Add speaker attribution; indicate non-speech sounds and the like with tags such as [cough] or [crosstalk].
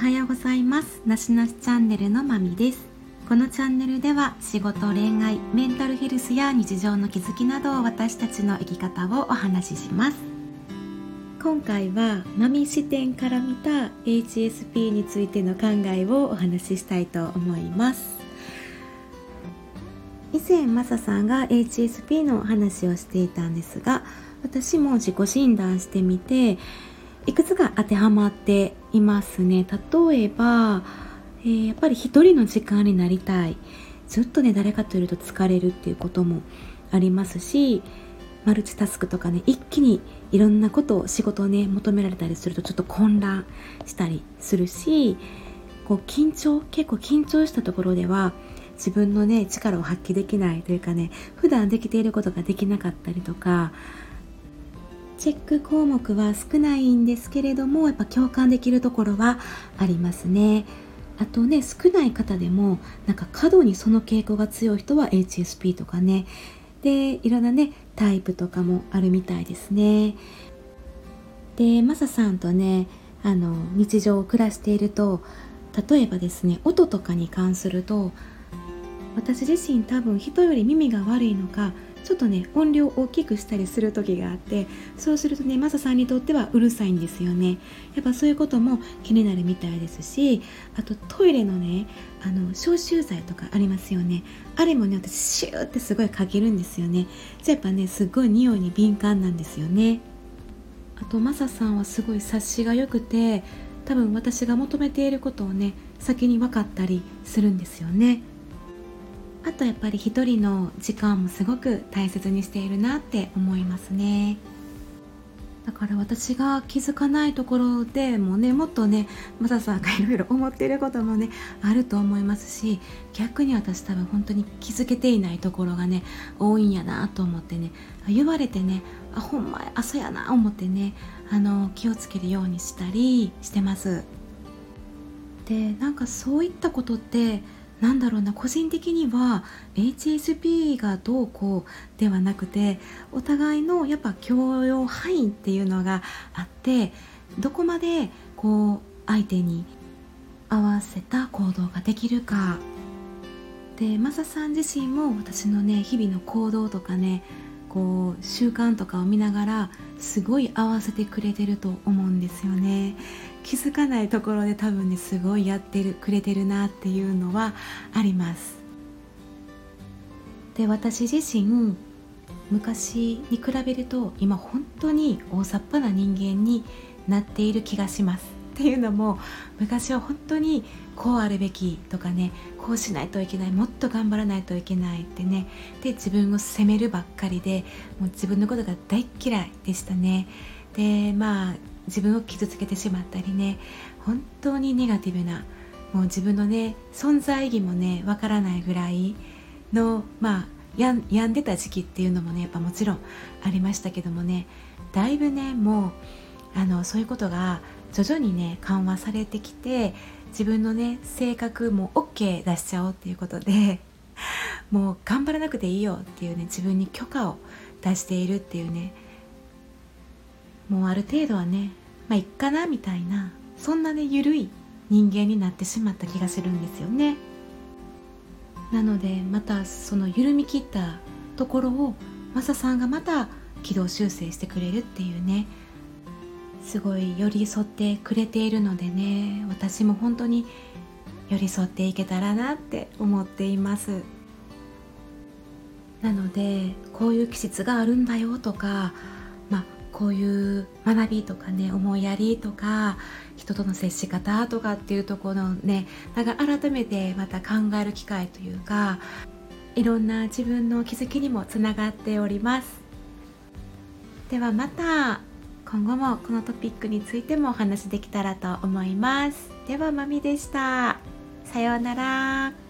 Speaker 1: はようございます。なしなしチャンネルのまみです。このチャンネルでは仕事恋愛メンタルヘルスや日常の気づきなどを私たちの生き方をお話しします。今回はマミ視点から見た HSP についての考えをお話ししたいと思います。以前マサさんが HSP の話をしていたんですが私も自己診断してみていくつか当てはまっていますね。例えば、えー、やっぱり一人の時間になりたい。ずっとね誰かといると疲れるっていうこともありますしマルチタスクとかね一気にいろんなことを仕事をね求められたりするとちょっと混乱したりするしこう緊張結構緊張したところでは自分のね力を発揮できないというかね普段できていることができなかったりとかチェック項目は少ないんですけれどもやっぱ共感できるところはありますね。あとね少ない方でもなんか過度にその傾向が強い人は HSP とかね。でいろんなねタイプとかもあるみたいですね。でマサさんとねあの日常を暮らしていると例えばですね音とかに関すると私自身多分人より耳が悪いのかちょっとね音量を大きくしたりする時があってそうするとねマサさんにとってはうるさいんですよね。やっぱそういうことも気になるみたいですしあとトイレのねあの消臭剤とかありますよね。あれもね私シューってすごいかけるんですよね。じゃやっぱねすごい匂いに敏感なんですよね。あとマサさんはすごい察しが良くて多分私が求めていることをね先に分かったりするんですよね。あとやっぱり一人の時間もすごく大切にしているなって思いますね。だから私が気づかないところでもねもっとねマサさんがいろいろ思っていることもねあると思いますし逆に私多分本当に気づけていないところがね多いんやなと思ってね言われてねあほんまあそやな思ってねあの気をつけるようにしたりしてます。でなんかそういったことってなんだろうな個人的には HSP がどうこうではなくてお互いのやっぱ許容範囲っていうのがあってどこまでこう相手に合わせた行動ができるか。でマサさん自身も私のね日々の行動とかねこう習慣とかを見ながらすごい合わせてくれてると思うんですよね。気づかないところで多分ねすごいやってるくれてるなっていうのはあります。で私自身昔に比べると今本当に大雑把な人間になっている気がします。っていうのも昔は本当にこうあるべきとかねこうしないといけないもっと頑張らないといけないってね。で自分を責めるばっかりでもう自分のことが大嫌いでしたね。でまあ自分を傷つけてしまったりね本当にネガティブなもう自分のね存在意義もねわからないぐらいのまあや病んでた時期っていうのもねやっぱもちろんありましたけどもねだいぶねもうあのそういうことが徐々にね緩和されてきて自分のね性格も OK 出しちゃおうっていうことで [laughs] もう頑張らなくていいよっていうね自分に許可を出しているっていうねもうある程度はねまあいっかなみたいなそんなね緩い人間になってしまった気がするんですよね。なのでまたその緩み切ったところをマサさんがまた軌道修正してくれるっていうねすごい寄り添ってくれているのでね私も本当に寄り添っていけたらなって思っています。なのでこういう季節があるんだよとかまあこういう学びとかね思いやりとか人との接し方とかっていうところのねなんか改めてまた考える機会というかいろんな自分の気づきにもつながっております。ではまた。今後もこのトピックについてもお話できたらと思います。ではまみでした。さようなら。